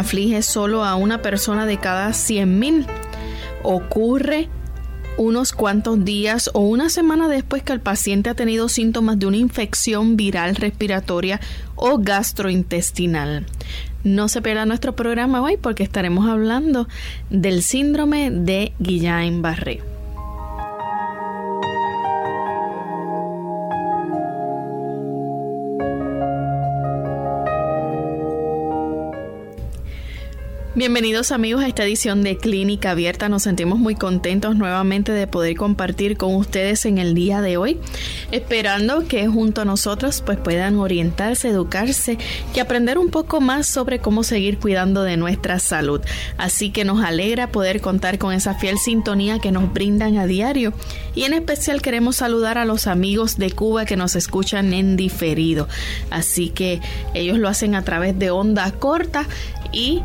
Aflige solo a una persona de cada 100.000. Ocurre unos cuantos días o una semana después que el paciente ha tenido síntomas de una infección viral respiratoria o gastrointestinal. No se pierda nuestro programa hoy porque estaremos hablando del síndrome de Guillain-Barré. Bienvenidos amigos a esta edición de Clínica Abierta. Nos sentimos muy contentos nuevamente de poder compartir con ustedes en el día de hoy, esperando que junto a nosotros pues puedan orientarse, educarse y aprender un poco más sobre cómo seguir cuidando de nuestra salud. Así que nos alegra poder contar con esa fiel sintonía que nos brindan a diario y en especial queremos saludar a los amigos de Cuba que nos escuchan en diferido. Así que ellos lo hacen a través de onda corta y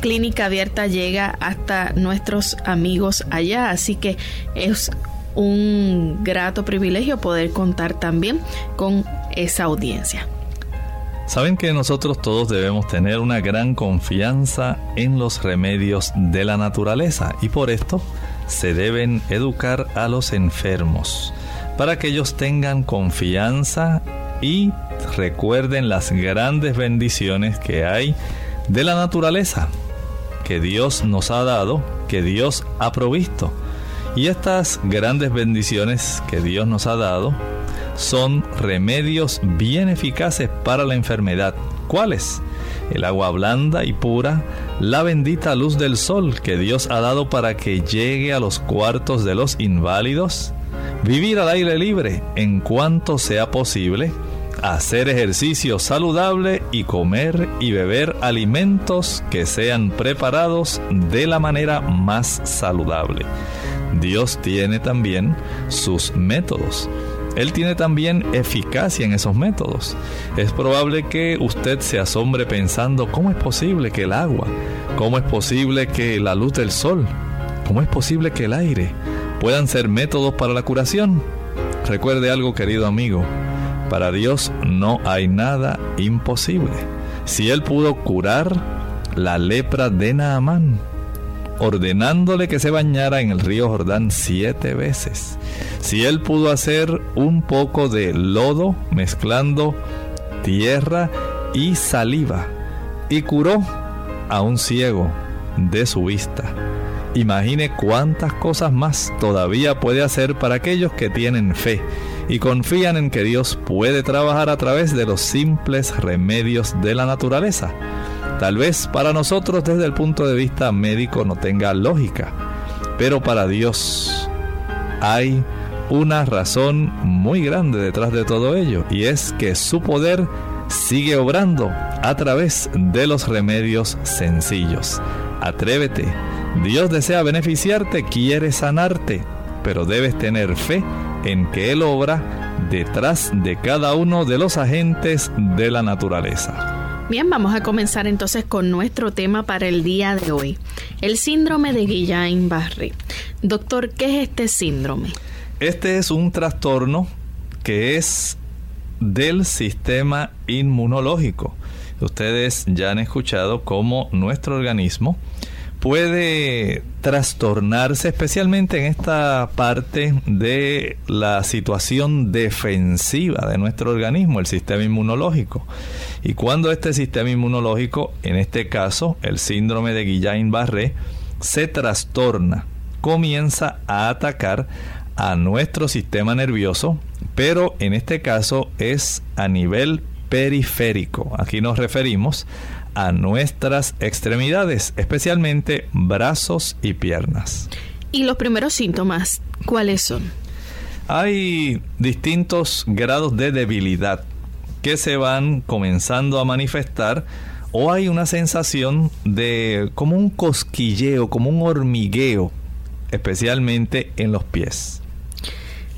Clínica Abierta llega hasta nuestros amigos allá, así que es un grato privilegio poder contar también con esa audiencia. Saben que nosotros todos debemos tener una gran confianza en los remedios de la naturaleza y por esto se deben educar a los enfermos para que ellos tengan confianza y recuerden las grandes bendiciones que hay de la naturaleza que Dios nos ha dado, que Dios ha provisto. Y estas grandes bendiciones que Dios nos ha dado son remedios bien eficaces para la enfermedad. ¿Cuáles? El agua blanda y pura, la bendita luz del sol que Dios ha dado para que llegue a los cuartos de los inválidos, vivir al aire libre en cuanto sea posible, hacer ejercicio saludable y comer y beber alimentos que sean preparados de la manera más saludable. Dios tiene también sus métodos. Él tiene también eficacia en esos métodos. Es probable que usted se asombre pensando, ¿cómo es posible que el agua, cómo es posible que la luz del sol, cómo es posible que el aire puedan ser métodos para la curación? Recuerde algo, querido amigo, para Dios no hay nada imposible. Si Él pudo curar la lepra de Naamán, ordenándole que se bañara en el río Jordán siete veces. Si él pudo hacer un poco de lodo mezclando tierra y saliva y curó a un ciego de su vista. Imagine cuántas cosas más todavía puede hacer para aquellos que tienen fe y confían en que Dios puede trabajar a través de los simples remedios de la naturaleza. Tal vez para nosotros desde el punto de vista médico no tenga lógica, pero para Dios hay una razón muy grande detrás de todo ello y es que su poder sigue obrando a través de los remedios sencillos. Atrévete, Dios desea beneficiarte, quiere sanarte, pero debes tener fe en que Él obra detrás de cada uno de los agentes de la naturaleza. Bien, vamos a comenzar entonces con nuestro tema para el día de hoy, el síndrome de Guillain-Barré. Doctor, ¿qué es este síndrome? Este es un trastorno que es del sistema inmunológico. Ustedes ya han escuchado cómo nuestro organismo puede trastornarse especialmente en esta parte de la situación defensiva de nuestro organismo, el sistema inmunológico. Y cuando este sistema inmunológico, en este caso el síndrome de Guillain-Barré, se trastorna, comienza a atacar a nuestro sistema nervioso, pero en este caso es a nivel periférico. Aquí nos referimos a nuestras extremidades, especialmente brazos y piernas. ¿Y los primeros síntomas cuáles son? Hay distintos grados de debilidad que se van comenzando a manifestar o hay una sensación de como un cosquilleo, como un hormigueo, especialmente en los pies.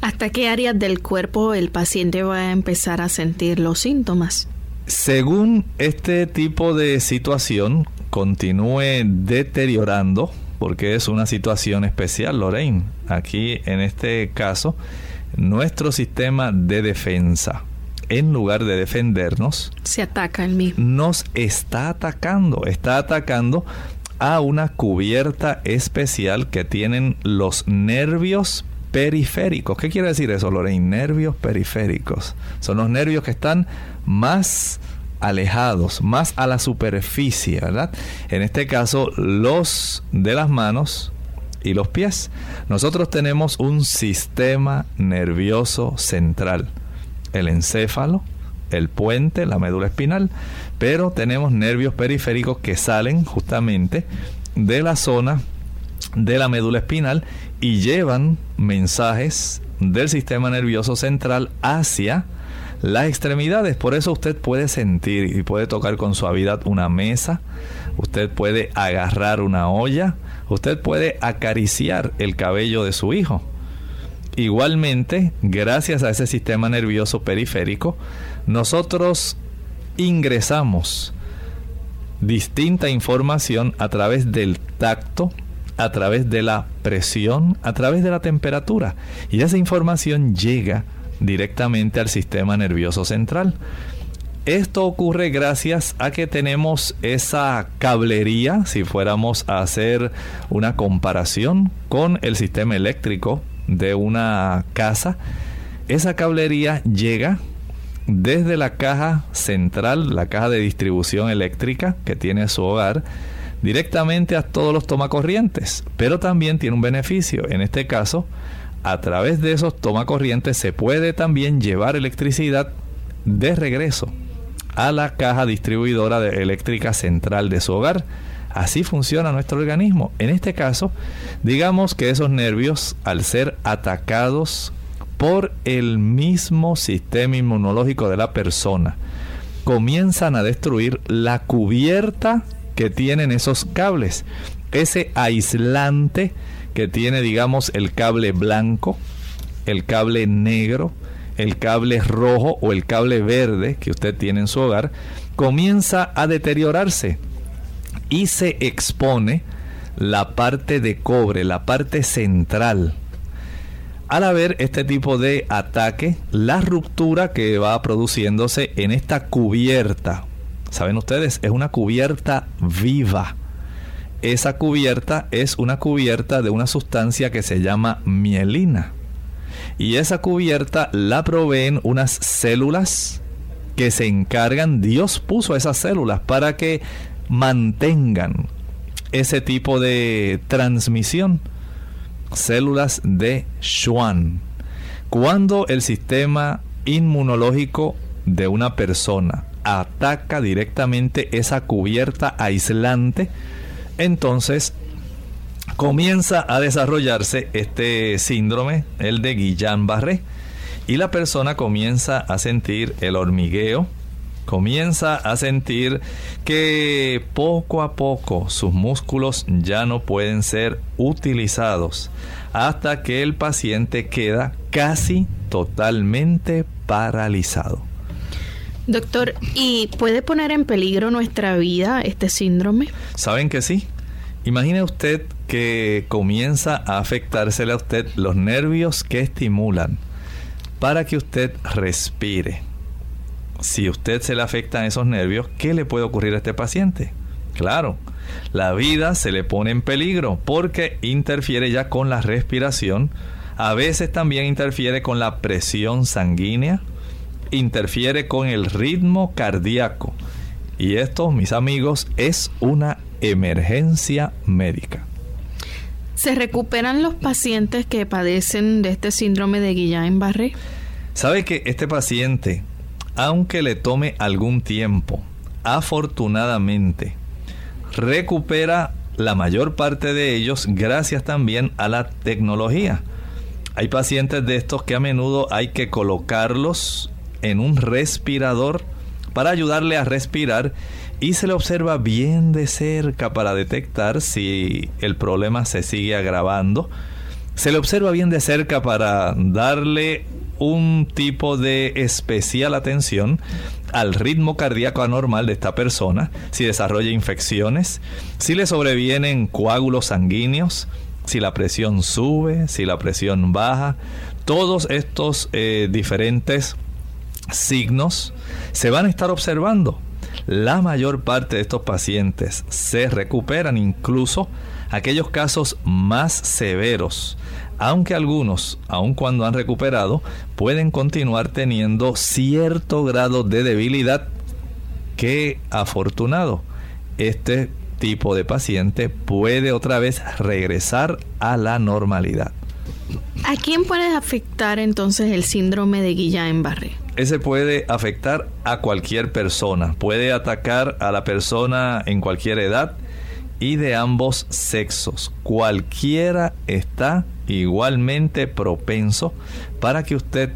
¿Hasta qué áreas del cuerpo el paciente va a empezar a sentir los síntomas? Según este tipo de situación continúe deteriorando, porque es una situación especial, Lorraine, aquí en este caso, nuestro sistema de defensa, en lugar de defendernos, se ataca el mismo. Nos está atacando, está atacando a una cubierta especial que tienen los nervios periféricos. ¿Qué quiere decir eso, Lorraine? Nervios periféricos. Son los nervios que están más alejados, más a la superficie, ¿verdad? En este caso, los de las manos y los pies. Nosotros tenemos un sistema nervioso central, el encéfalo, el puente, la médula espinal, pero tenemos nervios periféricos que salen justamente de la zona de la médula espinal y llevan mensajes del sistema nervioso central hacia las extremidades. Por eso usted puede sentir y puede tocar con suavidad una mesa, usted puede agarrar una olla, usted puede acariciar el cabello de su hijo. Igualmente, gracias a ese sistema nervioso periférico, nosotros ingresamos distinta información a través del tacto, a través de la presión, a través de la temperatura. Y esa información llega directamente al sistema nervioso central. Esto ocurre gracias a que tenemos esa cablería, si fuéramos a hacer una comparación con el sistema eléctrico de una casa, esa cablería llega desde la caja central, la caja de distribución eléctrica que tiene su hogar, directamente a todos los tomacorrientes, pero también tiene un beneficio. En este caso, a través de esos tomacorrientes se puede también llevar electricidad de regreso a la caja distribuidora eléctrica central de su hogar. Así funciona nuestro organismo. En este caso, digamos que esos nervios, al ser atacados por el mismo sistema inmunológico de la persona, comienzan a destruir la cubierta que tienen esos cables. Ese aislante que tiene, digamos, el cable blanco, el cable negro, el cable rojo o el cable verde que usted tiene en su hogar, comienza a deteriorarse y se expone la parte de cobre, la parte central. Al haber este tipo de ataque, la ruptura que va produciéndose en esta cubierta, saben ustedes, es una cubierta viva esa cubierta es una cubierta de una sustancia que se llama mielina. Y esa cubierta la proveen unas células que se encargan, Dios puso esas células para que mantengan ese tipo de transmisión. Células de Schwann. Cuando el sistema inmunológico de una persona ataca directamente esa cubierta aislante, entonces comienza a desarrollarse este síndrome, el de Guillain-Barré, y la persona comienza a sentir el hormigueo, comienza a sentir que poco a poco sus músculos ya no pueden ser utilizados hasta que el paciente queda casi totalmente paralizado. Doctor, ¿y puede poner en peligro nuestra vida este síndrome? Saben que sí. Imagine usted que comienza a afectársele a usted los nervios que estimulan para que usted respire. Si usted se le afectan esos nervios, ¿qué le puede ocurrir a este paciente? Claro, la vida se le pone en peligro porque interfiere ya con la respiración, a veces también interfiere con la presión sanguínea, interfiere con el ritmo cardíaco. Y esto, mis amigos, es una emergencia médica. ¿Se recuperan los pacientes que padecen de este síndrome de Guillain-Barré? Sabe que este paciente, aunque le tome algún tiempo, afortunadamente, recupera la mayor parte de ellos gracias también a la tecnología. Hay pacientes de estos que a menudo hay que colocarlos en un respirador para ayudarle a respirar y se le observa bien de cerca para detectar si el problema se sigue agravando. Se le observa bien de cerca para darle un tipo de especial atención al ritmo cardíaco anormal de esta persona, si desarrolla infecciones, si le sobrevienen coágulos sanguíneos, si la presión sube, si la presión baja, todos estos eh, diferentes signos se van a estar observando. La mayor parte de estos pacientes se recuperan, incluso aquellos casos más severos, aunque algunos, aun cuando han recuperado, pueden continuar teniendo cierto grado de debilidad que afortunado este tipo de paciente puede otra vez regresar a la normalidad. ¿A quién puede afectar entonces el síndrome de Guillain-Barré? Ese puede afectar a cualquier persona, puede atacar a la persona en cualquier edad y de ambos sexos. Cualquiera está igualmente propenso para que usted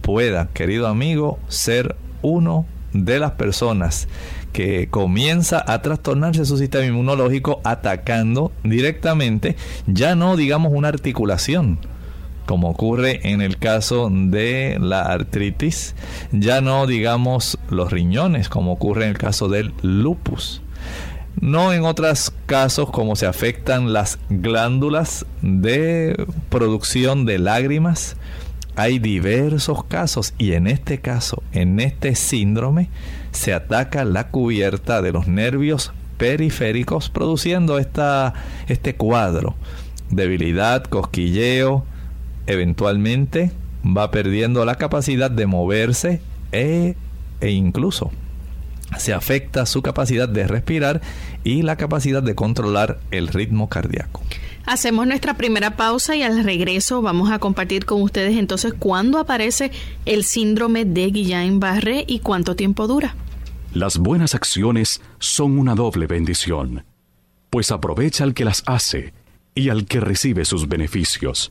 pueda, querido amigo, ser uno de las personas que comienza a trastornarse su sistema inmunológico atacando directamente, ya no digamos una articulación, como ocurre en el caso de la artritis, ya no digamos los riñones, como ocurre en el caso del lupus. No en otros casos como se afectan las glándulas de producción de lágrimas. Hay diversos casos y en este caso, en este síndrome, se ataca la cubierta de los nervios periféricos produciendo esta, este cuadro. Debilidad, cosquilleo, eventualmente va perdiendo la capacidad de moverse e, e incluso se afecta su capacidad de respirar y la capacidad de controlar el ritmo cardíaco. Hacemos nuestra primera pausa y al regreso vamos a compartir con ustedes entonces cuándo aparece el síndrome de Guillain-Barré y cuánto tiempo dura. Las buenas acciones son una doble bendición, pues aprovecha al que las hace y al que recibe sus beneficios.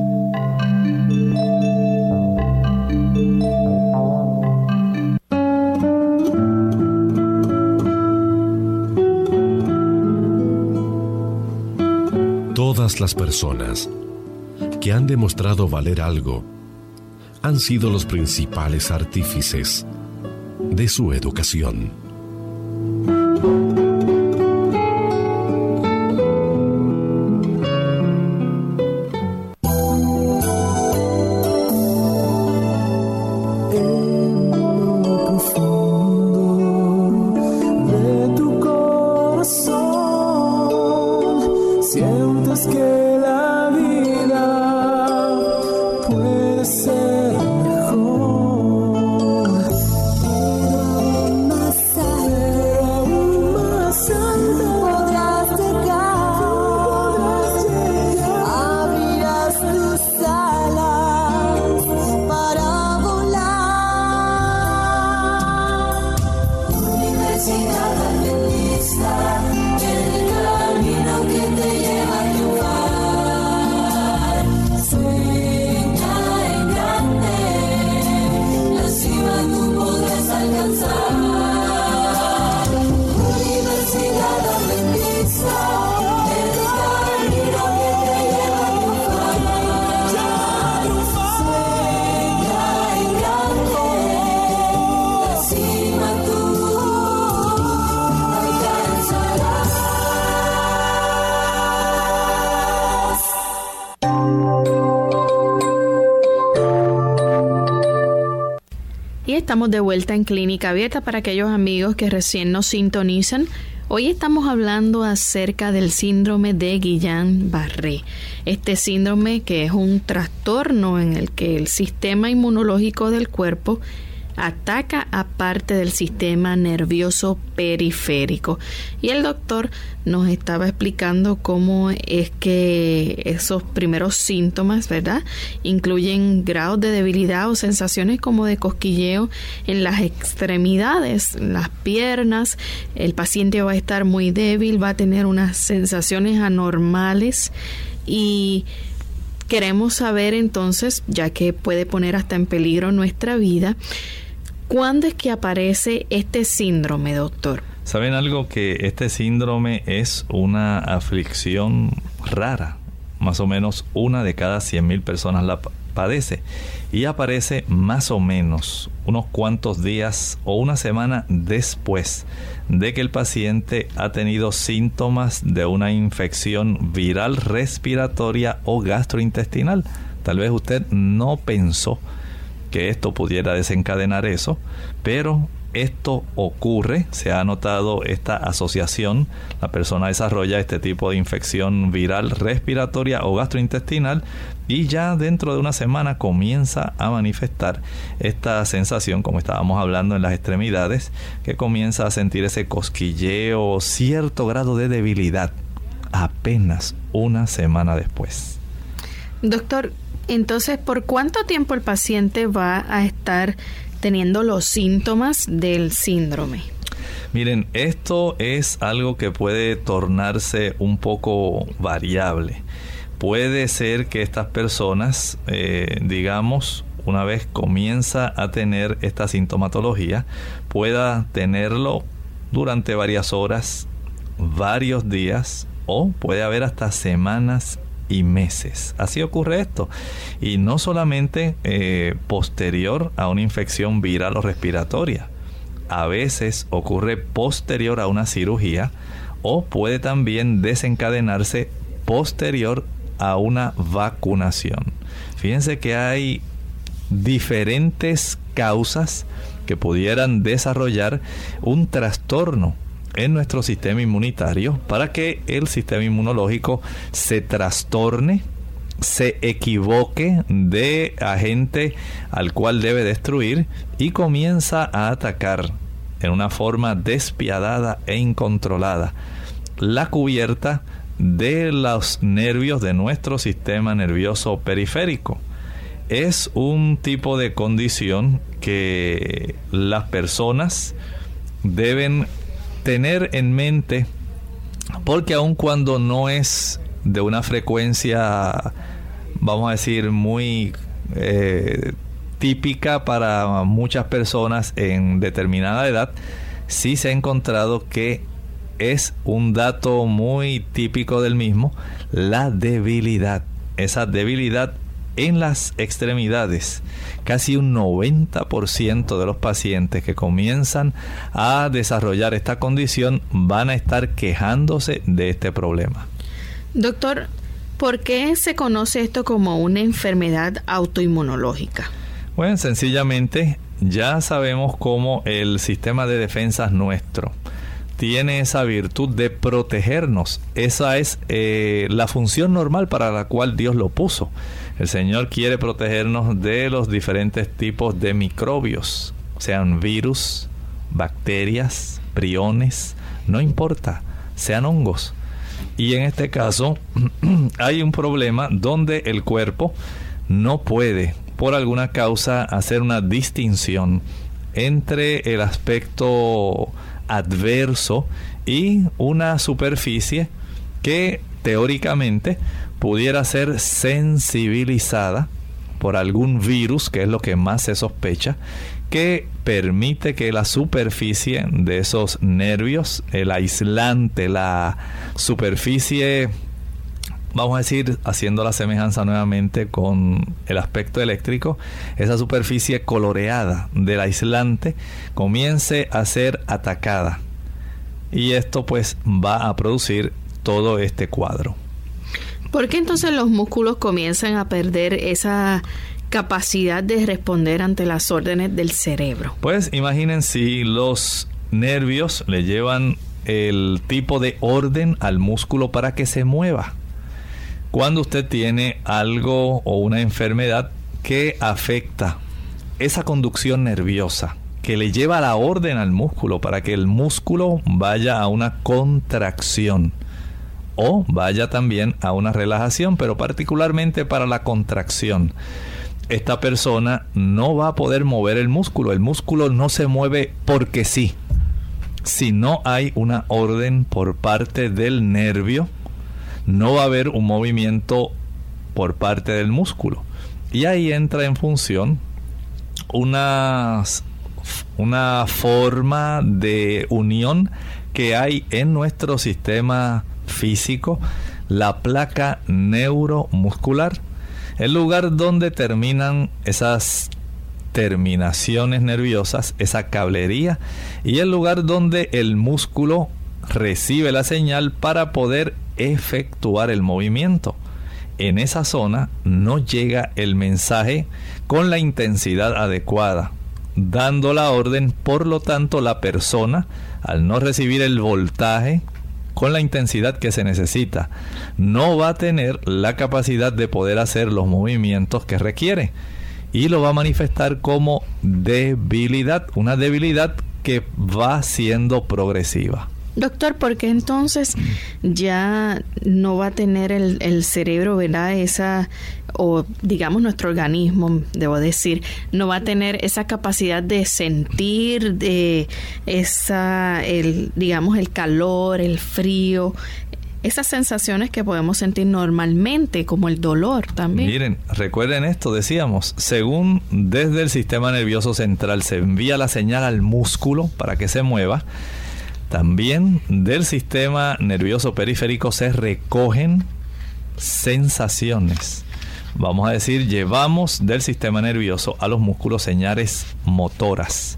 Todas las personas que han demostrado valer algo han sido los principales artífices de su educación. Estamos de vuelta en Clínica Abierta para aquellos amigos que recién nos sintonizan. Hoy estamos hablando acerca del síndrome de Guillain-Barré. Este síndrome que es un trastorno en el que el sistema inmunológico del cuerpo ataca a parte del sistema nervioso periférico. Y el doctor nos estaba explicando cómo es que esos primeros síntomas, ¿verdad? Incluyen grados de debilidad o sensaciones como de cosquilleo en las extremidades, las piernas. El paciente va a estar muy débil, va a tener unas sensaciones anormales y queremos saber entonces, ya que puede poner hasta en peligro nuestra vida, ¿Cuándo es que aparece este síndrome, doctor? ¿Saben algo? Que este síndrome es una aflicción rara. Más o menos una de cada 100.000 personas la padece. Y aparece más o menos unos cuantos días o una semana después de que el paciente ha tenido síntomas de una infección viral respiratoria o gastrointestinal. Tal vez usted no pensó que esto pudiera desencadenar eso, pero esto ocurre, se ha notado esta asociación, la persona desarrolla este tipo de infección viral respiratoria o gastrointestinal y ya dentro de una semana comienza a manifestar esta sensación, como estábamos hablando en las extremidades, que comienza a sentir ese cosquilleo, cierto grado de debilidad, apenas una semana después. Doctor, entonces, ¿por cuánto tiempo el paciente va a estar teniendo los síntomas del síndrome? Miren, esto es algo que puede tornarse un poco variable. Puede ser que estas personas, eh, digamos, una vez comienza a tener esta sintomatología, pueda tenerlo durante varias horas, varios días o puede haber hasta semanas y meses. Así ocurre esto. Y no solamente eh, posterior a una infección viral o respiratoria. A veces ocurre posterior a una cirugía o puede también desencadenarse posterior a una vacunación. Fíjense que hay diferentes causas que pudieran desarrollar un trastorno en nuestro sistema inmunitario para que el sistema inmunológico se trastorne, se equivoque de agente al cual debe destruir y comienza a atacar en una forma despiadada e incontrolada la cubierta de los nervios de nuestro sistema nervioso periférico. Es un tipo de condición que las personas deben tener en mente, porque aun cuando no es de una frecuencia, vamos a decir, muy eh, típica para muchas personas en determinada edad, sí se ha encontrado que es un dato muy típico del mismo, la debilidad. Esa debilidad en las extremidades. Casi un 90% de los pacientes que comienzan a desarrollar esta condición van a estar quejándose de este problema. Doctor, ¿por qué se conoce esto como una enfermedad autoinmunológica? Bueno, sencillamente ya sabemos cómo el sistema de defensas nuestro tiene esa virtud de protegernos. Esa es eh, la función normal para la cual Dios lo puso. El Señor quiere protegernos de los diferentes tipos de microbios, sean virus, bacterias, priones, no importa, sean hongos. Y en este caso hay un problema donde el cuerpo no puede, por alguna causa, hacer una distinción entre el aspecto adverso y una superficie que teóricamente pudiera ser sensibilizada por algún virus, que es lo que más se sospecha, que permite que la superficie de esos nervios, el aislante, la superficie, vamos a decir, haciendo la semejanza nuevamente con el aspecto eléctrico, esa superficie coloreada del aislante comience a ser atacada. Y esto pues va a producir todo este cuadro. ¿Por qué entonces los músculos comienzan a perder esa capacidad de responder ante las órdenes del cerebro. Pues imaginen si los nervios le llevan el tipo de orden al músculo para que se mueva. Cuando usted tiene algo o una enfermedad que afecta esa conducción nerviosa, que le lleva la orden al músculo para que el músculo vaya a una contracción o vaya también a una relajación, pero particularmente para la contracción. Esta persona no va a poder mover el músculo, el músculo no se mueve porque sí. Si no hay una orden por parte del nervio, no va a haber un movimiento por parte del músculo. Y ahí entra en función una, una forma de unión que hay en nuestro sistema físico, la placa neuromuscular, el lugar donde terminan esas terminaciones nerviosas, esa cablería, y el lugar donde el músculo recibe la señal para poder efectuar el movimiento. En esa zona no llega el mensaje con la intensidad adecuada, dando la orden, por lo tanto la persona, al no recibir el voltaje con la intensidad que se necesita, no va a tener la capacidad de poder hacer los movimientos que requiere y lo va a manifestar como debilidad, una debilidad que va siendo progresiva. Doctor, ¿por qué entonces ya no va a tener el, cerebro, ¿verdad? Esa, o digamos nuestro organismo, debo decir, no va a tener esa capacidad de sentir, de esa, el, digamos, el calor, el frío, esas sensaciones que podemos sentir normalmente, como el dolor también. Miren, recuerden esto, decíamos, según desde el sistema nervioso central se envía la señal al músculo para que se mueva, también del sistema nervioso periférico se recogen sensaciones. Vamos a decir, llevamos del sistema nervioso a los músculos señales motoras.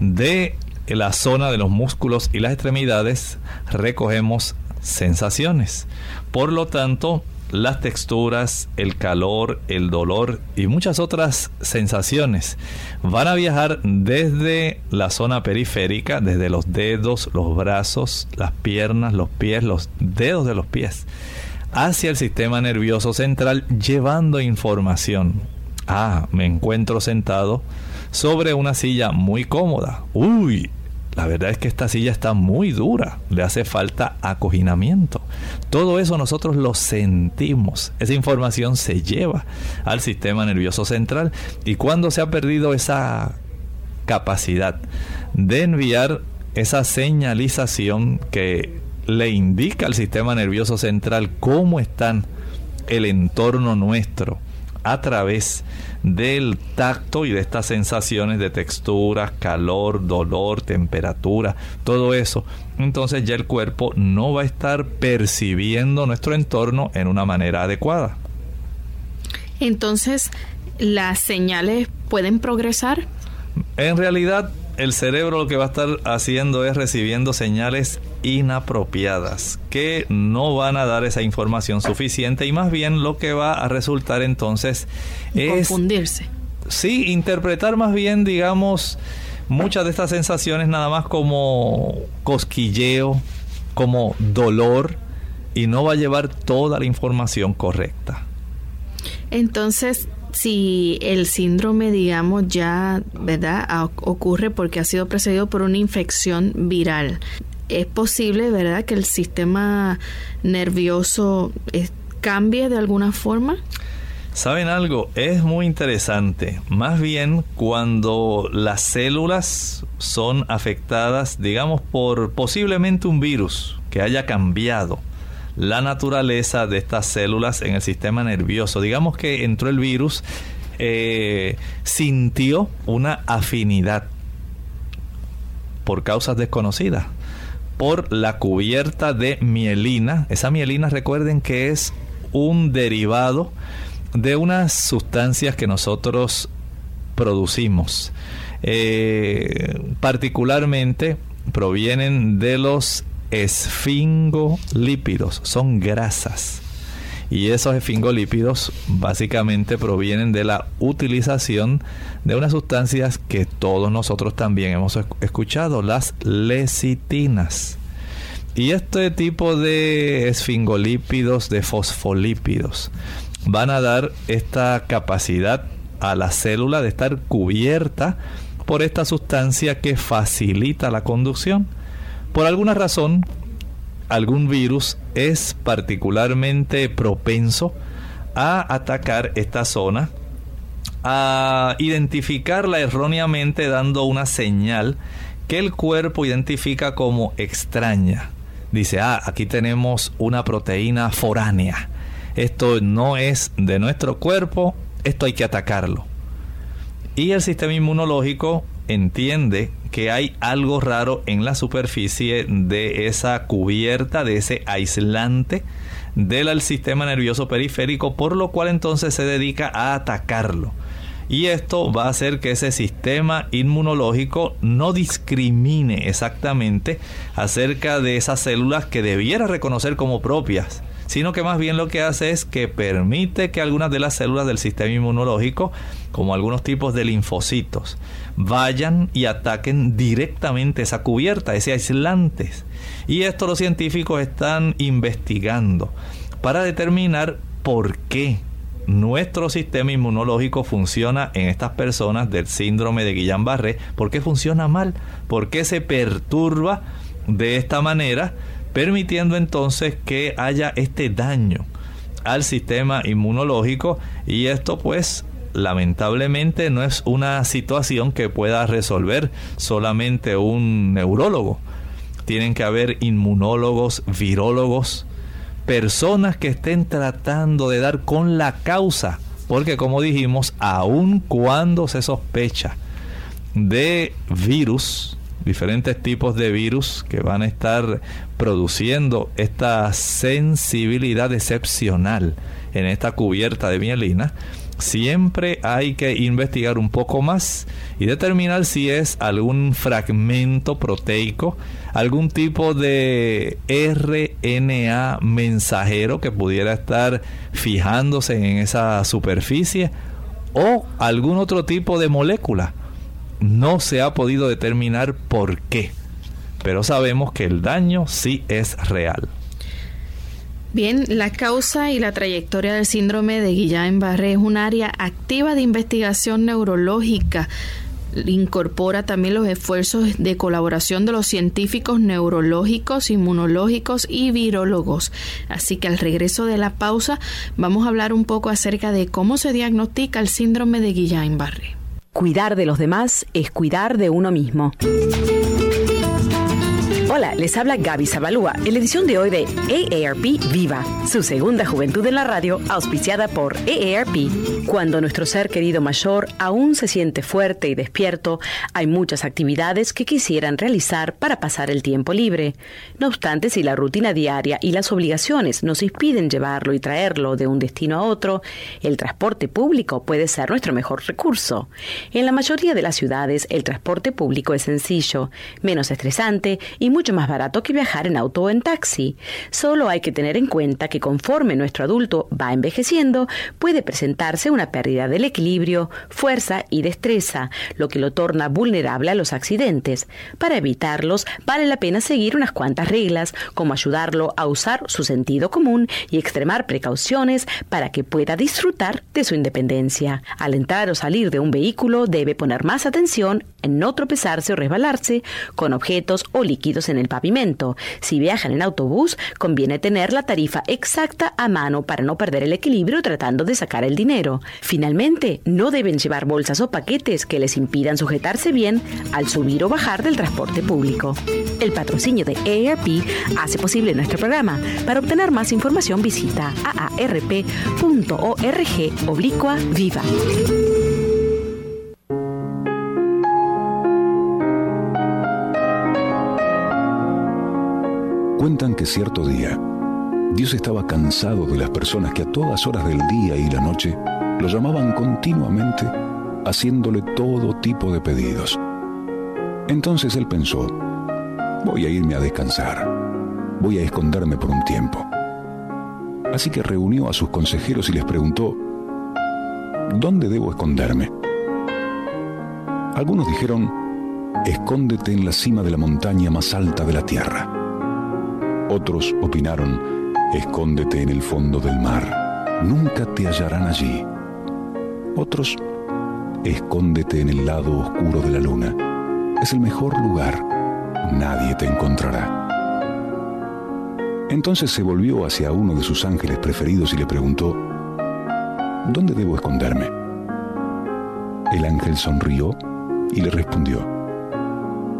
De la zona de los músculos y las extremidades recogemos sensaciones. Por lo tanto, las texturas, el calor, el dolor y muchas otras sensaciones van a viajar desde la zona periférica, desde los dedos, los brazos, las piernas, los pies, los dedos de los pies, hacia el sistema nervioso central llevando información. Ah, me encuentro sentado sobre una silla muy cómoda. Uy, la verdad es que esta silla está muy dura, le hace falta acoginamiento. Todo eso nosotros lo sentimos, esa información se lleva al sistema nervioso central. Y cuando se ha perdido esa capacidad de enviar esa señalización que le indica al sistema nervioso central cómo están el entorno nuestro a través del tacto y de estas sensaciones de textura, calor, dolor, temperatura, todo eso, entonces ya el cuerpo no va a estar percibiendo nuestro entorno en una manera adecuada. Entonces, ¿las señales pueden progresar? En realidad, el cerebro lo que va a estar haciendo es recibiendo señales inapropiadas que no van a dar esa información suficiente y más bien lo que va a resultar entonces es confundirse. Sí, interpretar más bien, digamos, muchas de estas sensaciones nada más como cosquilleo, como dolor y no va a llevar toda la información correcta. Entonces, si el síndrome, digamos, ya, ¿verdad?, ocurre porque ha sido precedido por una infección viral. Es posible, ¿verdad?, que el sistema nervioso cambie de alguna forma. ¿Saben algo? Es muy interesante. Más bien cuando las células son afectadas, digamos, por posiblemente un virus que haya cambiado la naturaleza de estas células en el sistema nervioso. Digamos que entró el virus, eh, sintió una afinidad por causas desconocidas por la cubierta de mielina. Esa mielina recuerden que es un derivado de unas sustancias que nosotros producimos. Eh, particularmente provienen de los esfingolípidos, son grasas. Y esos esfingolípidos básicamente provienen de la utilización de unas sustancias que todos nosotros también hemos escuchado, las lecitinas. Y este tipo de esfingolípidos, de fosfolípidos, van a dar esta capacidad a la célula de estar cubierta por esta sustancia que facilita la conducción. Por alguna razón, algún virus es particularmente propenso a atacar esta zona, a identificarla erróneamente dando una señal que el cuerpo identifica como extraña. Dice, ah, aquí tenemos una proteína foránea. Esto no es de nuestro cuerpo, esto hay que atacarlo. Y el sistema inmunológico entiende que hay algo raro en la superficie de esa cubierta, de ese aislante del sistema nervioso periférico, por lo cual entonces se dedica a atacarlo. Y esto va a hacer que ese sistema inmunológico no discrimine exactamente acerca de esas células que debiera reconocer como propias sino que más bien lo que hace es que permite que algunas de las células del sistema inmunológico, como algunos tipos de linfocitos, vayan y ataquen directamente esa cubierta, ese aislante. Y esto los científicos están investigando para determinar por qué nuestro sistema inmunológico funciona en estas personas del síndrome de Guillain-Barré, por qué funciona mal, por qué se perturba de esta manera permitiendo entonces que haya este daño al sistema inmunológico y esto pues lamentablemente no es una situación que pueda resolver solamente un neurólogo. Tienen que haber inmunólogos, virólogos, personas que estén tratando de dar con la causa, porque como dijimos, aun cuando se sospecha de virus, diferentes tipos de virus que van a estar produciendo esta sensibilidad excepcional en esta cubierta de mielina, siempre hay que investigar un poco más y determinar si es algún fragmento proteico, algún tipo de RNA mensajero que pudiera estar fijándose en esa superficie o algún otro tipo de molécula no se ha podido determinar por qué, pero sabemos que el daño sí es real. Bien, la causa y la trayectoria del síndrome de Guillain-Barré es un área activa de investigación neurológica. Incorpora también los esfuerzos de colaboración de los científicos neurológicos, inmunológicos y virólogos. Así que al regreso de la pausa vamos a hablar un poco acerca de cómo se diagnostica el síndrome de Guillain-Barré. Cuidar de los demás es cuidar de uno mismo. Hola, les habla Gaby Zabalúa en la edición de hoy de AARP Viva, su segunda juventud en la radio, auspiciada por AARP. Cuando nuestro ser querido mayor aún se siente fuerte y despierto, hay muchas actividades que quisieran realizar para pasar el tiempo libre. No obstante, si la rutina diaria y las obligaciones nos impiden llevarlo y traerlo de un destino a otro, el transporte público puede ser nuestro mejor recurso. En la mayoría de las ciudades, el transporte público es sencillo, menos estresante y mucho más barato que viajar en auto o en taxi. Solo hay que tener en cuenta que conforme nuestro adulto va envejeciendo, puede presentarse una pérdida del equilibrio, fuerza y destreza, lo que lo torna vulnerable a los accidentes. Para evitarlos, vale la pena seguir unas cuantas reglas, como ayudarlo a usar su sentido común y extremar precauciones para que pueda disfrutar de su independencia. Al entrar o salir de un vehículo, debe poner más atención en no tropezarse o resbalarse con objetos o líquidos en el pavimento. Si viajan en autobús, conviene tener la tarifa exacta a mano para no perder el equilibrio tratando de sacar el dinero. Finalmente, no deben llevar bolsas o paquetes que les impidan sujetarse bien al subir o bajar del transporte público. El patrocinio de AARP hace posible nuestro programa. Para obtener más información visita aarp.org oblicua viva. Cuentan que cierto día, Dios estaba cansado de las personas que a todas horas del día y la noche lo llamaban continuamente haciéndole todo tipo de pedidos. Entonces él pensó, voy a irme a descansar, voy a esconderme por un tiempo. Así que reunió a sus consejeros y les preguntó, ¿dónde debo esconderme? Algunos dijeron, escóndete en la cima de la montaña más alta de la tierra. Otros opinaron, escóndete en el fondo del mar, nunca te hallarán allí. Otros, escóndete en el lado oscuro de la luna, es el mejor lugar, nadie te encontrará. Entonces se volvió hacia uno de sus ángeles preferidos y le preguntó, ¿Dónde debo esconderme? El ángel sonrió y le respondió,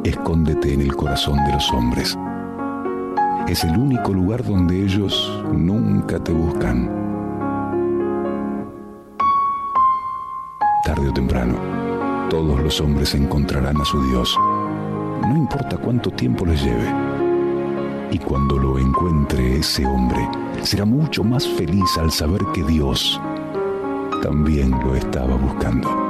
Escóndete en el corazón de los hombres. Es el único lugar donde ellos nunca te buscan. Tarde o temprano, todos los hombres encontrarán a su Dios, no importa cuánto tiempo les lleve y cuando lo encuentre ese hombre, será mucho más feliz al saber que Dios también lo estaba buscando.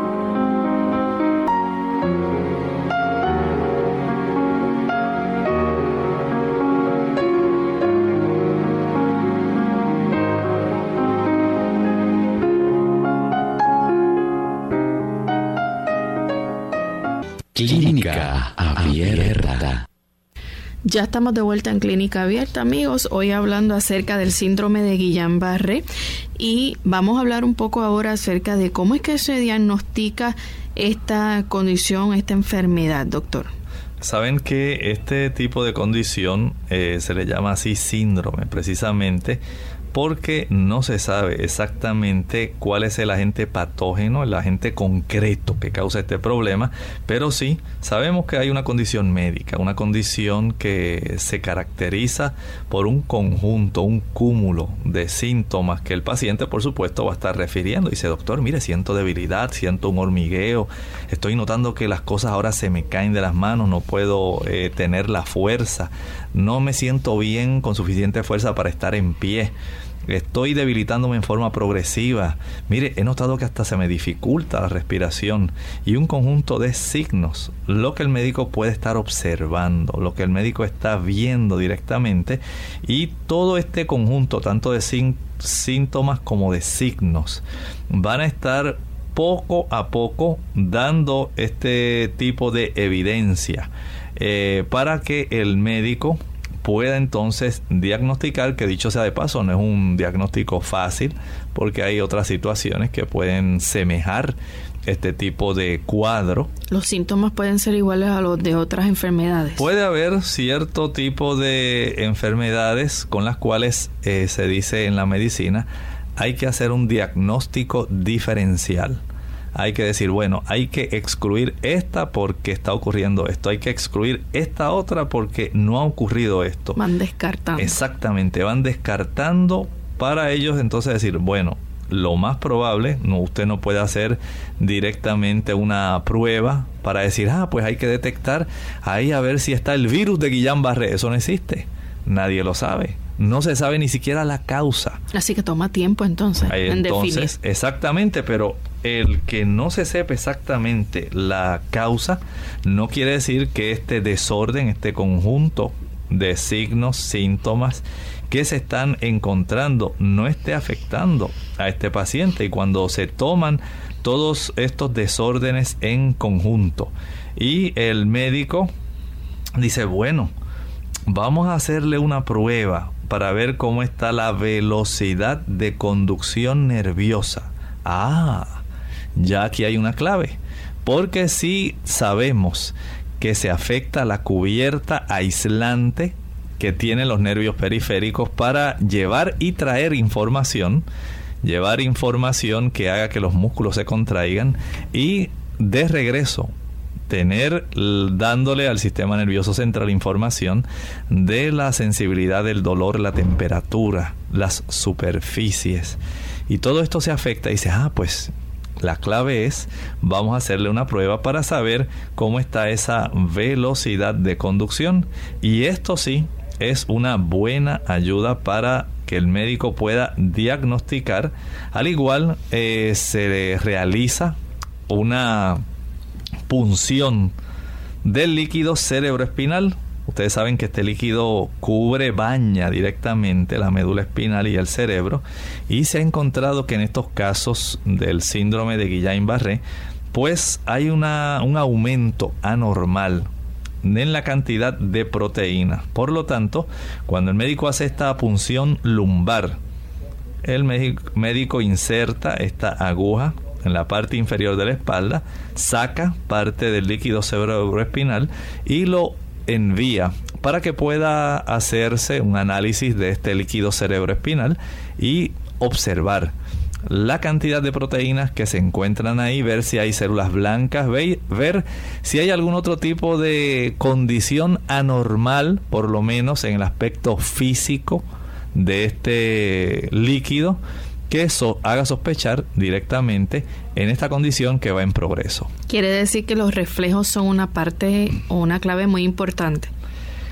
Clínica Abierta. Ya estamos de vuelta en Clínica Abierta, amigos. Hoy hablando acerca del síndrome de Guillain-Barré y vamos a hablar un poco ahora acerca de cómo es que se diagnostica esta condición, esta enfermedad, doctor. Saben que este tipo de condición eh, se le llama así síndrome, precisamente porque no se sabe exactamente cuál es el agente patógeno, el agente concreto que causa este problema, pero sí sabemos que hay una condición médica, una condición que se caracteriza por un conjunto, un cúmulo de síntomas que el paciente por supuesto va a estar refiriendo. Dice, doctor, mire, siento debilidad, siento un hormigueo, estoy notando que las cosas ahora se me caen de las manos, no puedo eh, tener la fuerza, no me siento bien con suficiente fuerza para estar en pie estoy debilitándome en forma progresiva. Mire, he notado que hasta se me dificulta la respiración y un conjunto de signos, lo que el médico puede estar observando, lo que el médico está viendo directamente y todo este conjunto, tanto de síntomas como de signos, van a estar poco a poco dando este tipo de evidencia eh, para que el médico pueda entonces diagnosticar, que dicho sea de paso, no es un diagnóstico fácil, porque hay otras situaciones que pueden semejar este tipo de cuadro. Los síntomas pueden ser iguales a los de otras enfermedades. Puede haber cierto tipo de enfermedades con las cuales eh, se dice en la medicina hay que hacer un diagnóstico diferencial hay que decir, bueno, hay que excluir esta porque está ocurriendo esto, hay que excluir esta otra porque no ha ocurrido esto. Van descartando. Exactamente, van descartando para ellos entonces decir, bueno, lo más probable, no, usted no puede hacer directamente una prueba para decir, ah, pues hay que detectar ahí a ver si está el virus de Guillain-Barré. Eso no existe. Nadie lo sabe no se sabe ni siquiera la causa. Así que toma tiempo entonces, entonces Exactamente, pero el que no se sepa exactamente la causa no quiere decir que este desorden, este conjunto de signos, síntomas que se están encontrando no esté afectando a este paciente y cuando se toman todos estos desórdenes en conjunto y el médico dice, bueno, vamos a hacerle una prueba para ver cómo está la velocidad de conducción nerviosa. Ah, ya aquí hay una clave. Porque si sabemos que se afecta la cubierta aislante que tienen los nervios periféricos para llevar y traer información, llevar información que haga que los músculos se contraigan y de regreso tener dándole al sistema nervioso central información de la sensibilidad del dolor, la temperatura, las superficies. Y todo esto se afecta y dice, ah, pues la clave es, vamos a hacerle una prueba para saber cómo está esa velocidad de conducción. Y esto sí es una buena ayuda para que el médico pueda diagnosticar. Al igual eh, se realiza una punción del líquido cerebroespinal Ustedes saben que este líquido cubre, baña directamente la médula espinal y el cerebro y se ha encontrado que en estos casos del síndrome de Guillain-Barré pues hay una, un aumento anormal en la cantidad de proteína. Por lo tanto, cuando el médico hace esta punción lumbar, el médico inserta esta aguja en la parte inferior de la espalda, saca parte del líquido cerebroespinal y lo envía para que pueda hacerse un análisis de este líquido cerebroespinal y observar la cantidad de proteínas que se encuentran ahí, ver si hay células blancas, ver si hay algún otro tipo de condición anormal, por lo menos en el aspecto físico de este líquido, que eso haga sospechar directamente en esta condición que va en progreso. Quiere decir que los reflejos son una parte o una clave muy importante.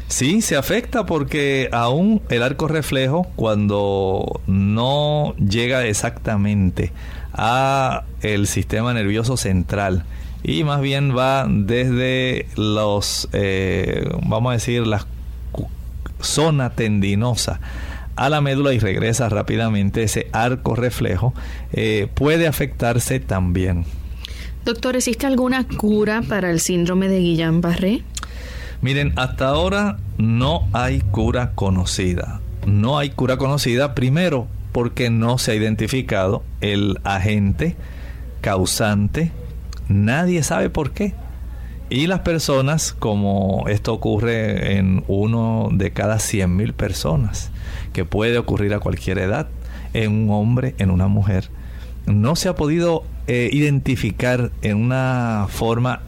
Sí, se afecta porque aún el arco reflejo cuando no llega exactamente a el sistema nervioso central y más bien va desde los, eh, vamos a decir, la zona tendinosa a la médula y regresa rápidamente ese arco reflejo, eh, puede afectarse también. Doctor, ¿existe alguna cura para el síndrome de Guillain-Barré? Miren, hasta ahora no hay cura conocida. No hay cura conocida primero porque no se ha identificado el agente causante. Nadie sabe por qué. Y las personas, como esto ocurre en uno de cada 100 mil personas, que puede ocurrir a cualquier edad, en un hombre, en una mujer, no se ha podido eh, identificar en una forma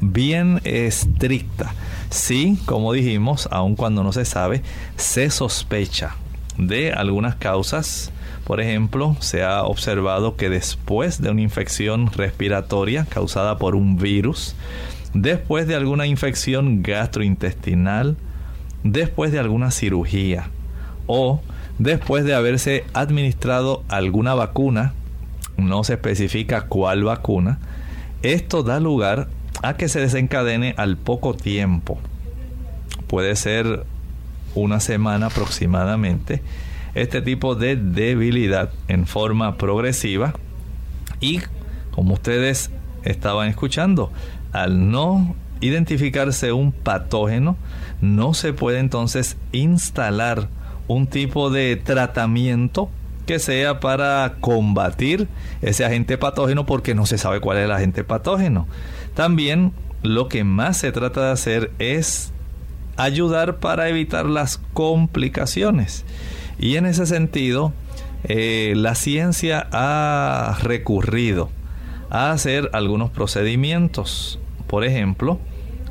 bien estricta Sí, como dijimos, aun cuando no se sabe, se sospecha de algunas causas. Por ejemplo, se ha observado que después de una infección respiratoria causada por un virus, después de alguna infección gastrointestinal, después de alguna cirugía o después de haberse administrado alguna vacuna, no se especifica cuál vacuna, esto da lugar a que se desencadene al poco tiempo. Puede ser una semana aproximadamente este tipo de debilidad en forma progresiva y como ustedes estaban escuchando, al no identificarse un patógeno, no se puede entonces instalar un tipo de tratamiento que sea para combatir ese agente patógeno porque no se sabe cuál es el agente patógeno. También lo que más se trata de hacer es ayudar para evitar las complicaciones. Y en ese sentido, eh, la ciencia ha recurrido a hacer algunos procedimientos. Por ejemplo,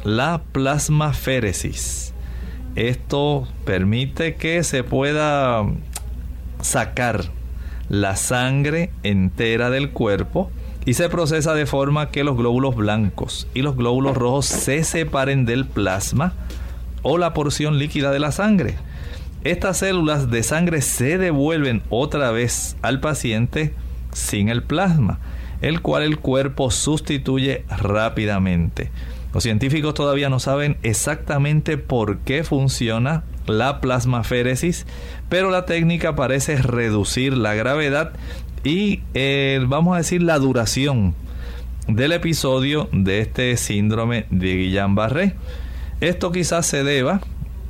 la plasmaféresis. Esto permite que se pueda sacar la sangre entera del cuerpo y se procesa de forma que los glóbulos blancos y los glóbulos rojos se separen del plasma o la porción líquida de la sangre. Estas células de sangre se devuelven otra vez al paciente sin el plasma, el cual el cuerpo sustituye rápidamente. Los científicos todavía no saben exactamente por qué funciona la plasmaféresis, pero la técnica parece reducir la gravedad y eh, vamos a decir la duración del episodio de este síndrome de Guillain-Barré. Esto quizás se deba,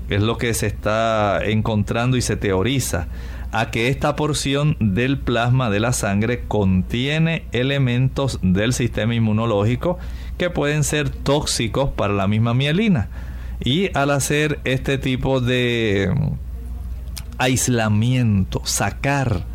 es lo que se está encontrando y se teoriza, a que esta porción del plasma de la sangre contiene elementos del sistema inmunológico que pueden ser tóxicos para la misma mielina. Y al hacer este tipo de aislamiento, sacar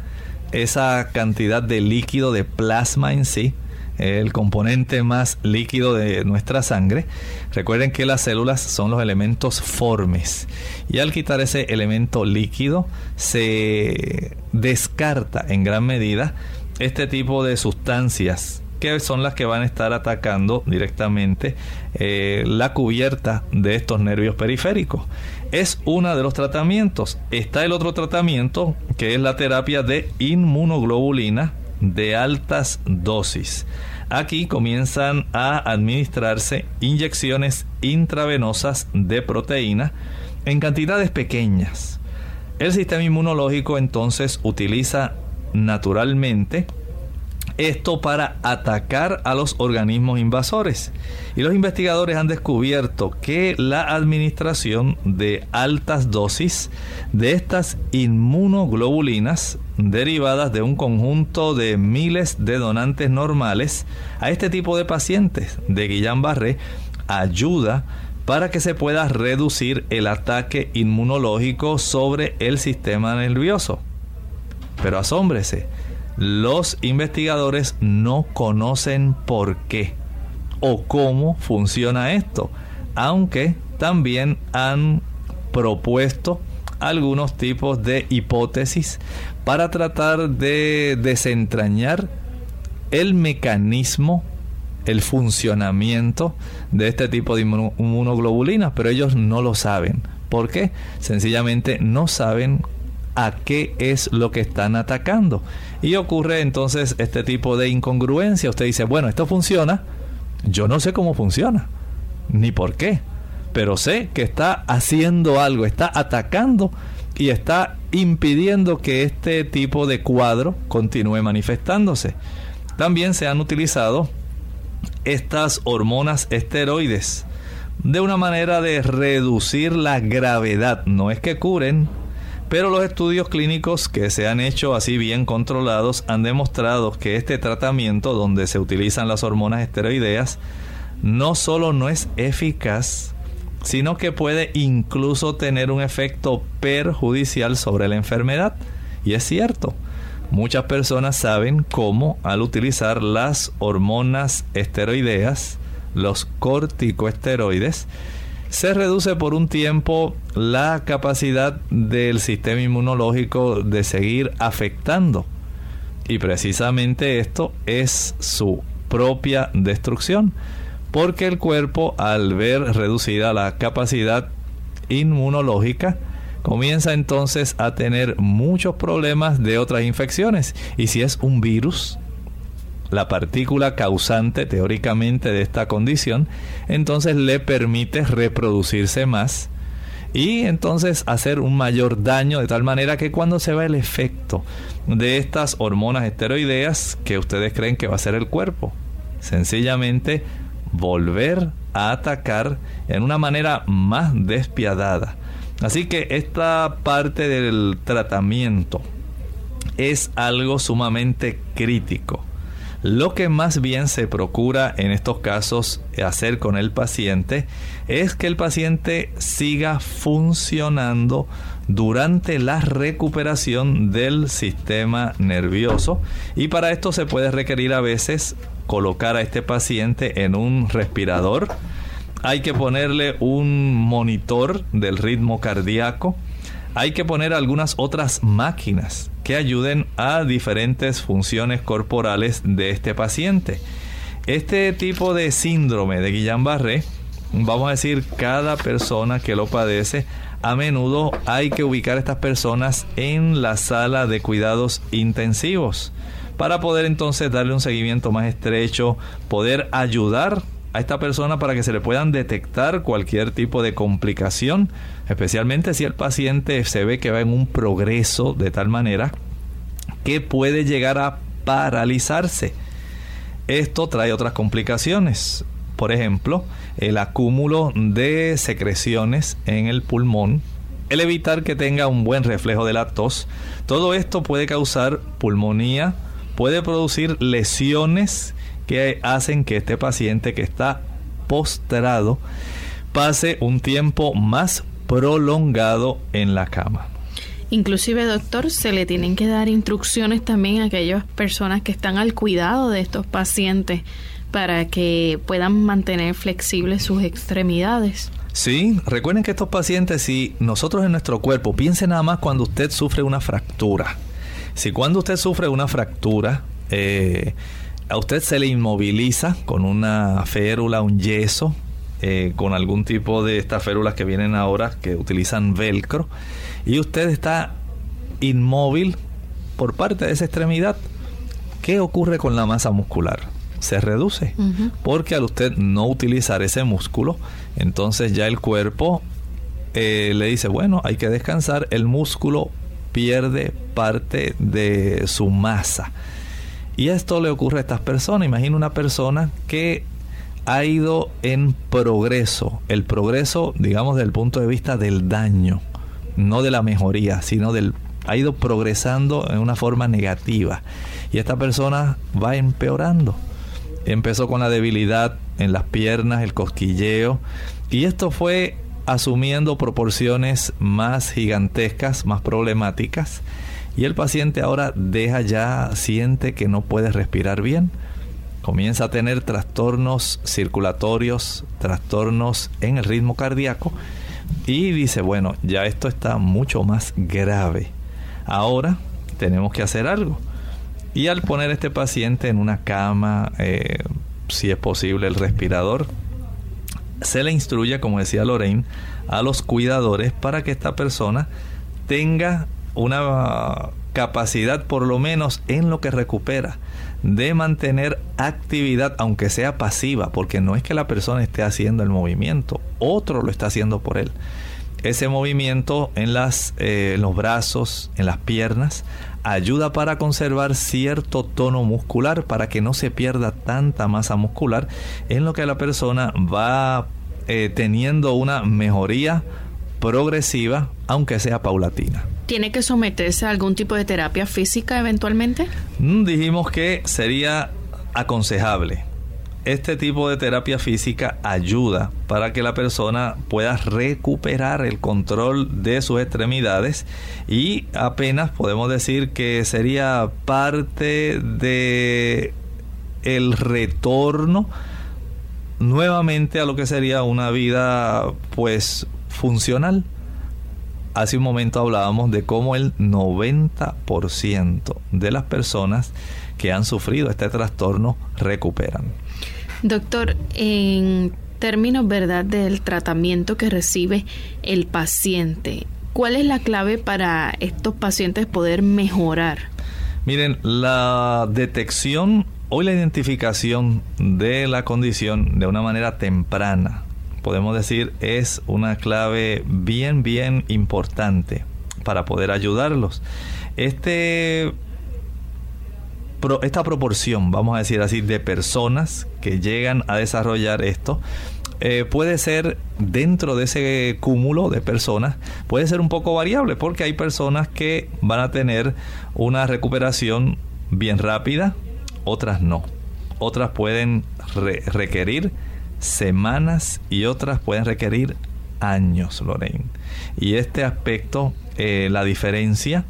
esa cantidad de líquido de plasma en sí, el componente más líquido de nuestra sangre. Recuerden que las células son los elementos formes y al quitar ese elemento líquido se descarta en gran medida este tipo de sustancias que son las que van a estar atacando directamente eh, la cubierta de estos nervios periféricos es uno de los tratamientos. Está el otro tratamiento que es la terapia de inmunoglobulina de altas dosis. Aquí comienzan a administrarse inyecciones intravenosas de proteína en cantidades pequeñas. El sistema inmunológico entonces utiliza naturalmente esto para atacar a los organismos invasores. Y los investigadores han descubierto que la administración de altas dosis de estas inmunoglobulinas derivadas de un conjunto de miles de donantes normales a este tipo de pacientes de Guillain-Barré ayuda para que se pueda reducir el ataque inmunológico sobre el sistema nervioso. Pero asómbrese, los investigadores no conocen por qué o cómo funciona esto, aunque también han propuesto algunos tipos de hipótesis para tratar de desentrañar el mecanismo, el funcionamiento de este tipo de inmunoglobulinas, pero ellos no lo saben. ¿Por qué? Sencillamente no saben a qué es lo que están atacando. Y ocurre entonces este tipo de incongruencia. Usted dice, bueno, esto funciona. Yo no sé cómo funciona, ni por qué, pero sé que está haciendo algo, está atacando y está impidiendo que este tipo de cuadro continúe manifestándose. También se han utilizado estas hormonas esteroides de una manera de reducir la gravedad. No es que curen, pero los estudios clínicos que se han hecho así bien controlados han demostrado que este tratamiento donde se utilizan las hormonas esteroideas no solo no es eficaz, sino que puede incluso tener un efecto perjudicial sobre la enfermedad. Y es cierto, muchas personas saben cómo al utilizar las hormonas esteroideas, los corticoesteroides, se reduce por un tiempo la capacidad del sistema inmunológico de seguir afectando. Y precisamente esto es su propia destrucción, porque el cuerpo al ver reducida la capacidad inmunológica, comienza entonces a tener muchos problemas de otras infecciones. Y si es un virus, la partícula causante teóricamente de esta condición, entonces le permite reproducirse más y entonces hacer un mayor daño de tal manera que cuando se va el efecto de estas hormonas esteroideas que ustedes creen que va a ser el cuerpo, sencillamente volver a atacar en una manera más despiadada. Así que esta parte del tratamiento es algo sumamente crítico lo que más bien se procura en estos casos hacer con el paciente es que el paciente siga funcionando durante la recuperación del sistema nervioso y para esto se puede requerir a veces colocar a este paciente en un respirador. Hay que ponerle un monitor del ritmo cardíaco. Hay que poner algunas otras máquinas que ayuden a diferentes funciones corporales de este paciente. Este tipo de síndrome de Guillain-Barré, vamos a decir, cada persona que lo padece, a menudo hay que ubicar a estas personas en la sala de cuidados intensivos para poder entonces darle un seguimiento más estrecho, poder ayudar a esta persona para que se le puedan detectar cualquier tipo de complicación, especialmente si el paciente se ve que va en un progreso de tal manera que puede llegar a paralizarse. Esto trae otras complicaciones, por ejemplo, el acúmulo de secreciones en el pulmón, el evitar que tenga un buen reflejo de la tos, todo esto puede causar pulmonía, puede producir lesiones que hacen que este paciente que está postrado pase un tiempo más prolongado en la cama. Inclusive, doctor, se le tienen que dar instrucciones también a aquellas personas que están al cuidado de estos pacientes para que puedan mantener flexibles sus extremidades. Sí, recuerden que estos pacientes, si nosotros en nuestro cuerpo, piensen nada más cuando usted sufre una fractura. Si cuando usted sufre una fractura, eh, a usted se le inmoviliza con una férula, un yeso, eh, con algún tipo de estas férulas que vienen ahora que utilizan velcro, y usted está inmóvil por parte de esa extremidad. ¿qué ocurre con la masa muscular? Se reduce, porque al usted no utilizar ese músculo, entonces ya el cuerpo eh, le dice, bueno, hay que descansar, el músculo pierde parte de su masa. Y esto le ocurre a estas personas. Imagina una persona que ha ido en progreso. El progreso, digamos, desde el punto de vista del daño, no de la mejoría, sino del ha ido progresando en una forma negativa. Y esta persona va empeorando. Empezó con la debilidad en las piernas, el cosquilleo, y esto fue asumiendo proporciones más gigantescas, más problemáticas, y el paciente ahora deja ya, siente que no puede respirar bien, comienza a tener trastornos circulatorios, trastornos en el ritmo cardíaco, y dice, bueno, ya esto está mucho más grave. Ahora tenemos que hacer algo. Y al poner a este paciente en una cama, eh, si es posible el respirador, se le instruye, como decía Lorraine, a los cuidadores para que esta persona tenga una capacidad, por lo menos en lo que recupera, de mantener actividad, aunque sea pasiva, porque no es que la persona esté haciendo el movimiento, otro lo está haciendo por él. Ese movimiento en, las, eh, los brazos, en las piernas, ayuda para conservar cierto tono muscular para que no se pierda tanta masa muscular en lo que la persona va eh, teniendo una mejoría progresiva aunque sea paulatina. ¿Tiene que someterse a algún tipo de terapia física eventualmente? Mm, dijimos que sería aconsejable este tipo de terapia física ayuda para que la persona pueda recuperar el control de sus extremidades y apenas podemos decir que sería parte de el retorno nuevamente a lo que sería una vida pues funcional. Hace un momento hablábamos de cómo el 90% de las personas que han sufrido este trastorno recuperan. Doctor, en términos verdad del tratamiento que recibe el paciente, ¿cuál es la clave para estos pacientes poder mejorar? Miren, la detección o la identificación de la condición de una manera temprana, podemos decir, es una clave bien, bien importante para poder ayudarlos. Este esta proporción, vamos a decir así, de personas que llegan a desarrollar esto, eh, puede ser dentro de ese cúmulo de personas, puede ser un poco variable porque hay personas que van a tener una recuperación bien rápida, otras no. Otras pueden requerir semanas y otras pueden requerir años, Lorraine. Y este aspecto, eh, la diferencia,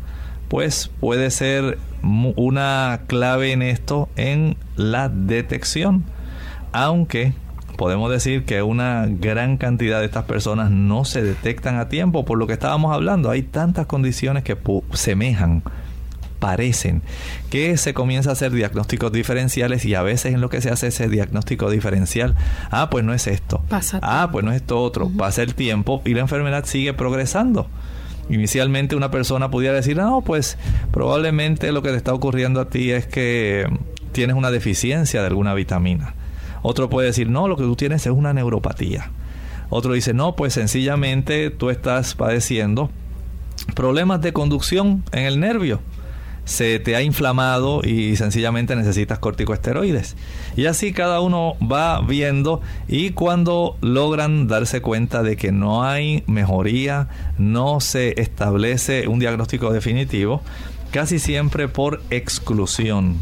pues puede ser una clave en esto en la detección. Aunque podemos decir que una gran cantidad de estas personas no se detectan a tiempo por lo que estábamos hablando. Hay tantas condiciones que semejan, parecen, que se comienza a hacer diagnósticos diferenciales y a veces en lo que se hace ese diagnóstico diferencial, ah, pues no es esto. ah, pues no es esto otro. Pasa el tiempo y la enfermedad sigue progresando. Inicialmente una persona pudiera decir, no, pues probablemente lo que te está ocurriendo a ti es que tienes una deficiencia de alguna vitamina. Otro puede decir, no, lo que tú tienes es una neuropatía. Otro dice, no, pues sencillamente tú estás padeciendo problemas de conducción en el nervio se te ha inflamado y sencillamente necesitas corticosteroides. Y así cada uno va viendo y cuando logran darse cuenta de que no hay mejoría, no se establece un diagnóstico definitivo, casi siempre por exclusión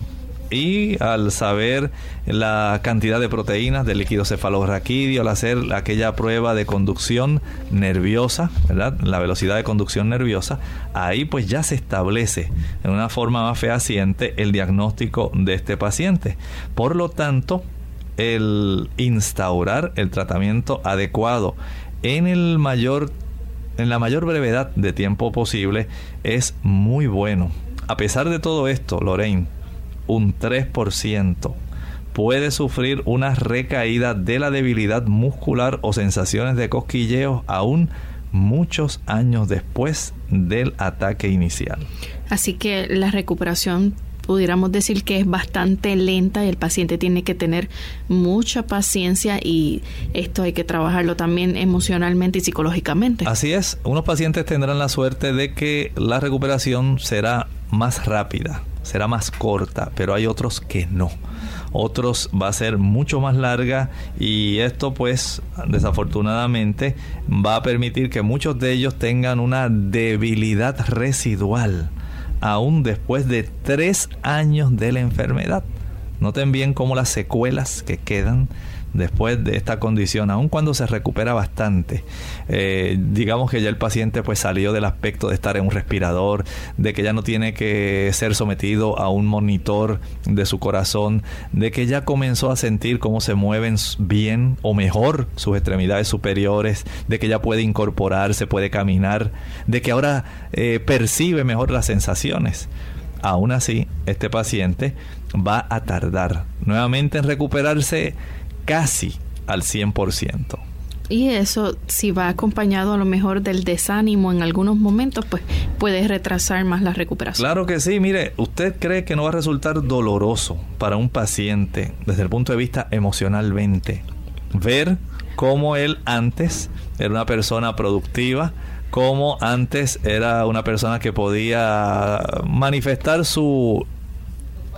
y al saber la cantidad de proteínas del líquido cefalorraquídeo, al hacer aquella prueba de conducción nerviosa, ¿verdad? La velocidad de conducción nerviosa, ahí pues ya se establece en una forma más fehaciente el diagnóstico de este paciente. Por lo tanto, el instaurar el tratamiento adecuado en el mayor en la mayor brevedad de tiempo posible es muy bueno. A pesar de todo esto, Lorraine, un 3% puede sufrir una recaída de la debilidad muscular o sensaciones de cosquilleo aún muchos años después del ataque inicial. Así que la recuperación pudiéramos decir que es bastante lenta y el paciente tiene que tener mucha paciencia y esto hay que trabajarlo también emocionalmente y psicológicamente. Así es, unos pacientes tendrán la suerte de que la recuperación será más rápida, será más corta, pero hay otros que no otros va a ser mucho más larga y esto pues desafortunadamente va a permitir que muchos de ellos tengan una debilidad residual aún después de tres años de la enfermedad. Noten bien cómo las secuelas que quedan después de esta condición, aun cuando se recupera bastante, eh, digamos que ya el paciente pues salió del aspecto de estar en un respirador, de que ya no tiene que ser sometido a un monitor de su corazón, de que ya comenzó a sentir cómo se mueven bien o mejor sus extremidades superiores, de que ya puede incorporarse, puede caminar, de que ahora eh, percibe mejor las sensaciones. Aún así, este paciente va a tardar nuevamente en recuperarse casi al 100%. Y eso, si va acompañado a lo mejor del desánimo en algunos momentos, pues puede retrasar más la recuperación. Claro que sí, mire, ¿usted cree que no va a resultar doloroso para un paciente desde el punto de vista emocionalmente ver cómo él antes era una persona productiva, cómo antes era una persona que podía manifestar su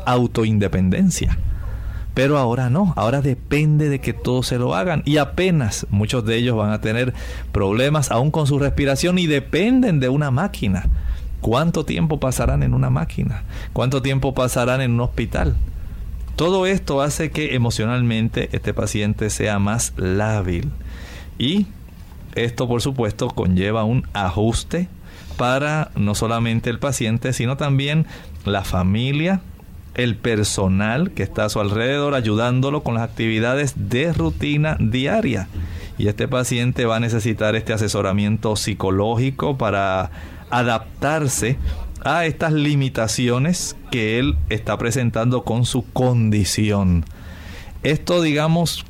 autoindependencia? Pero ahora no, ahora depende de que todos se lo hagan y apenas muchos de ellos van a tener problemas aún con su respiración y dependen de una máquina. ¿Cuánto tiempo pasarán en una máquina? ¿Cuánto tiempo pasarán en un hospital? Todo esto hace que emocionalmente este paciente sea más lábil y esto por supuesto conlleva un ajuste para no solamente el paciente, sino también la familia, el personal que está a su alrededor ayudándolo con las actividades de rutina diaria. Y este paciente va a necesitar este asesoramiento psicológico para adaptarse a estas limitaciones que él está presentando con su condición. Esto, digamos,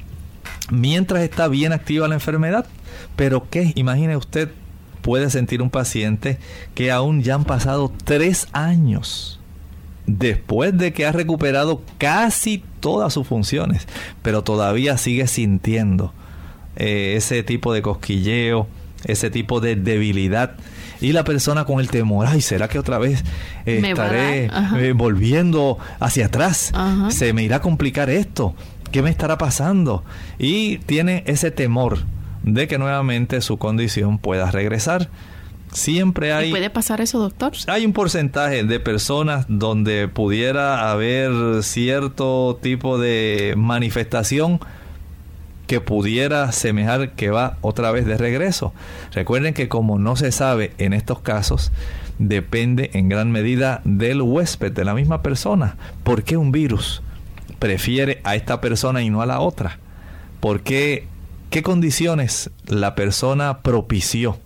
mientras está bien activa la enfermedad. Pero ¿qué? Imagine usted, puede sentir un paciente que aún ya han pasado tres años después de que ha recuperado casi todas sus funciones, pero todavía sigue sintiendo eh, ese tipo de cosquilleo, ese tipo de debilidad. Y la persona con el temor, ay, ¿será que otra vez estaré eh, volviendo hacia atrás? ¿Se me irá a complicar esto? ¿Qué me estará pasando? Y tiene ese temor de que nuevamente su condición pueda regresar. Siempre hay... ¿Puede pasar eso, doctor? Hay un porcentaje de personas donde pudiera haber cierto tipo de manifestación que pudiera semejar que va otra vez de regreso. Recuerden que como no se sabe en estos casos, depende en gran medida del huésped, de la misma persona. ¿Por qué un virus prefiere a esta persona y no a la otra? ¿Por qué? ¿Qué condiciones la persona propició?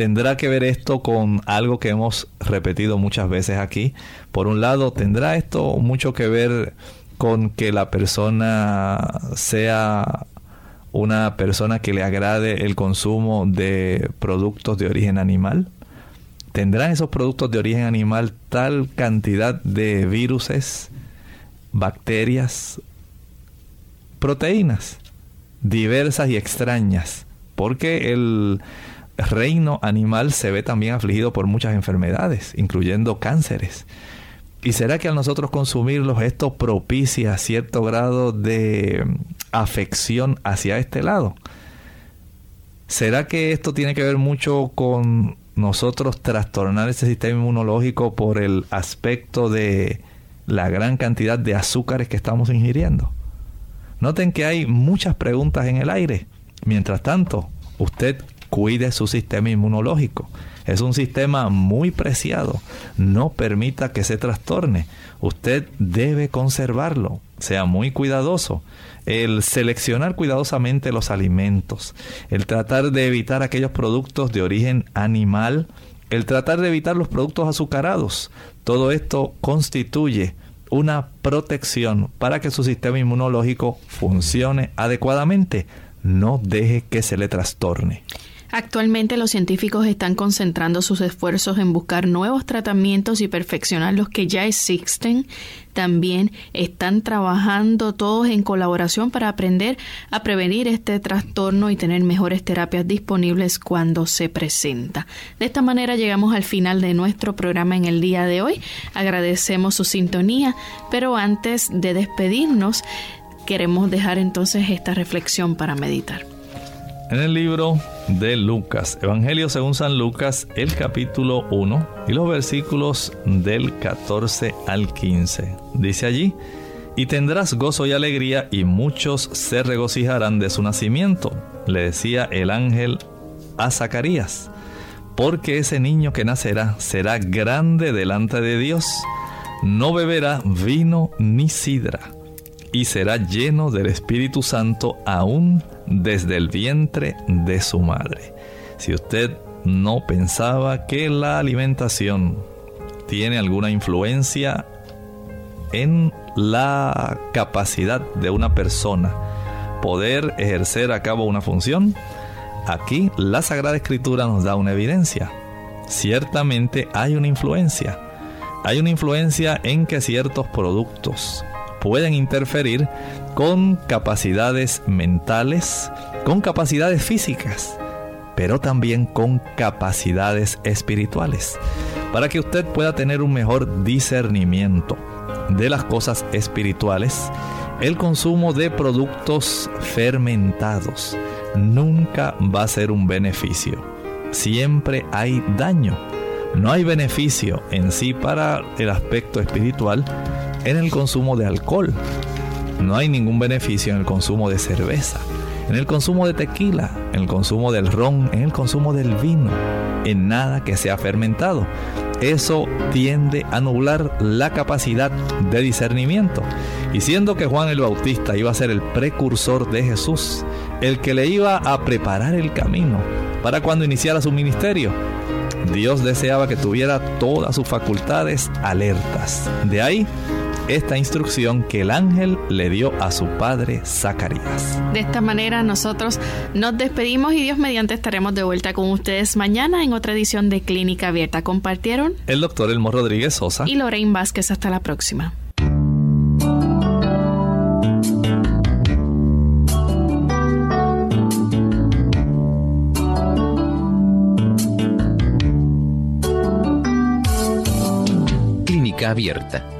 ¿Tendrá que ver esto con algo que hemos repetido muchas veces aquí? Por un lado, ¿tendrá esto mucho que ver con que la persona sea una persona que le agrade el consumo de productos de origen animal? ¿Tendrán esos productos de origen animal tal cantidad de viruses, bacterias, proteínas diversas y extrañas? Porque el reino animal se ve también afligido por muchas enfermedades, incluyendo cánceres. ¿Y será que al nosotros consumirlos esto propicia cierto grado de afección hacia este lado? ¿Será que esto tiene que ver mucho con nosotros trastornar ese sistema inmunológico por el aspecto de la gran cantidad de azúcares que estamos ingiriendo? Noten que hay muchas preguntas en el aire. Mientras tanto, usted cuide su sistema inmunológico. Es un sistema muy preciado. No permita que se trastorne. Usted debe conservarlo. Sea muy cuidadoso. El seleccionar cuidadosamente los alimentos. El tratar de evitar aquellos productos de origen animal. El tratar de evitar los productos azucarados. Todo esto constituye una protección para que su sistema inmunológico funcione adecuadamente. No deje que se le trastorne. Actualmente los científicos están concentrando sus esfuerzos en buscar nuevos tratamientos y perfeccionar los que ya existen. También están trabajando todos en colaboración para aprender a prevenir este trastorno y tener mejores terapias disponibles cuando se presenta. De esta manera llegamos al final de nuestro programa en el día de hoy. Agradecemos su sintonía, pero antes de despedirnos, queremos dejar entonces esta reflexión para meditar. En el libro de Lucas, Evangelio según San Lucas, el capítulo 1 y los versículos del 14 al 15. Dice allí, y tendrás gozo y alegría y muchos se regocijarán de su nacimiento, le decía el ángel a Zacarías, porque ese niño que nacerá será grande delante de Dios, no beberá vino ni sidra, y será lleno del Espíritu Santo aún desde el vientre de su madre. Si usted no pensaba que la alimentación tiene alguna influencia en la capacidad de una persona poder ejercer a cabo una función, aquí la Sagrada Escritura nos da una evidencia. Ciertamente hay una influencia. Hay una influencia en que ciertos productos pueden interferir con capacidades mentales, con capacidades físicas, pero también con capacidades espirituales, para que usted pueda tener un mejor discernimiento de las cosas espirituales. El consumo de productos fermentados nunca va a ser un beneficio. Siempre hay daño. No hay beneficio en sí para el aspecto espiritual en el consumo de alcohol. No hay ningún beneficio en el consumo de cerveza, en el consumo de tequila, en el consumo del ron, en el consumo del vino, en nada que sea fermentado. Eso tiende a nublar la capacidad de discernimiento. Y siendo que Juan el Bautista iba a ser el precursor de Jesús, el que le iba a preparar el camino para cuando iniciara su ministerio, Dios deseaba que tuviera todas sus facultades alertas. De ahí esta instrucción que el ángel le dio a su padre Zacarías. De esta manera nosotros nos despedimos y Dios mediante estaremos de vuelta con ustedes mañana en otra edición de Clínica Abierta. Compartieron el doctor Elmo Rodríguez Sosa y Lorraine Vázquez. Hasta la próxima. Clínica Abierta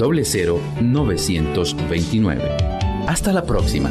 00929. Hasta la próxima.